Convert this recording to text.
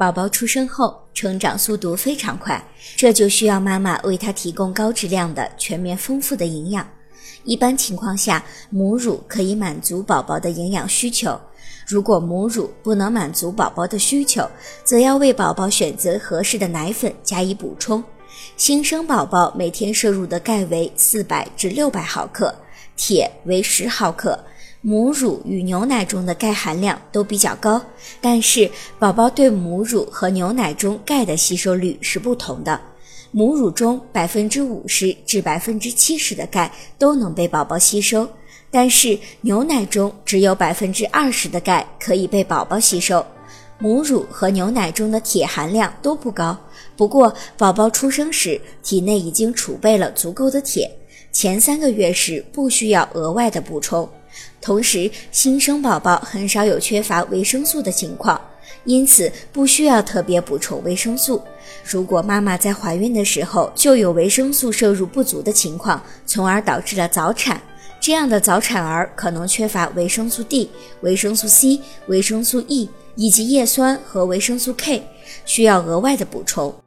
宝宝出生后成长速度非常快，这就需要妈妈为他提供高质量的、全面丰富的营养。一般情况下，母乳可以满足宝宝的营养需求。如果母乳不能满足宝宝的需求，则要为宝宝选择合适的奶粉加以补充。新生宝宝每天摄入的钙为四百至六百毫克，铁为十毫克。母乳与牛奶中的钙含量都比较高，但是宝宝对母乳和牛奶中钙的吸收率是不同的。母乳中百分之五十至百分之七十的钙都能被宝宝吸收，但是牛奶中只有百分之二十的钙可以被宝宝吸收。母乳和牛奶中的铁含量都不高，不过宝宝出生时体内已经储备了足够的铁，前三个月时不需要额外的补充。同时，新生宝宝很少有缺乏维生素的情况，因此不需要特别补充维生素。如果妈妈在怀孕的时候就有维生素摄入不足的情况，从而导致了早产，这样的早产儿可能缺乏维生素 D、维生素 C、维生素 E 以及叶酸和维生素 K，需要额外的补充。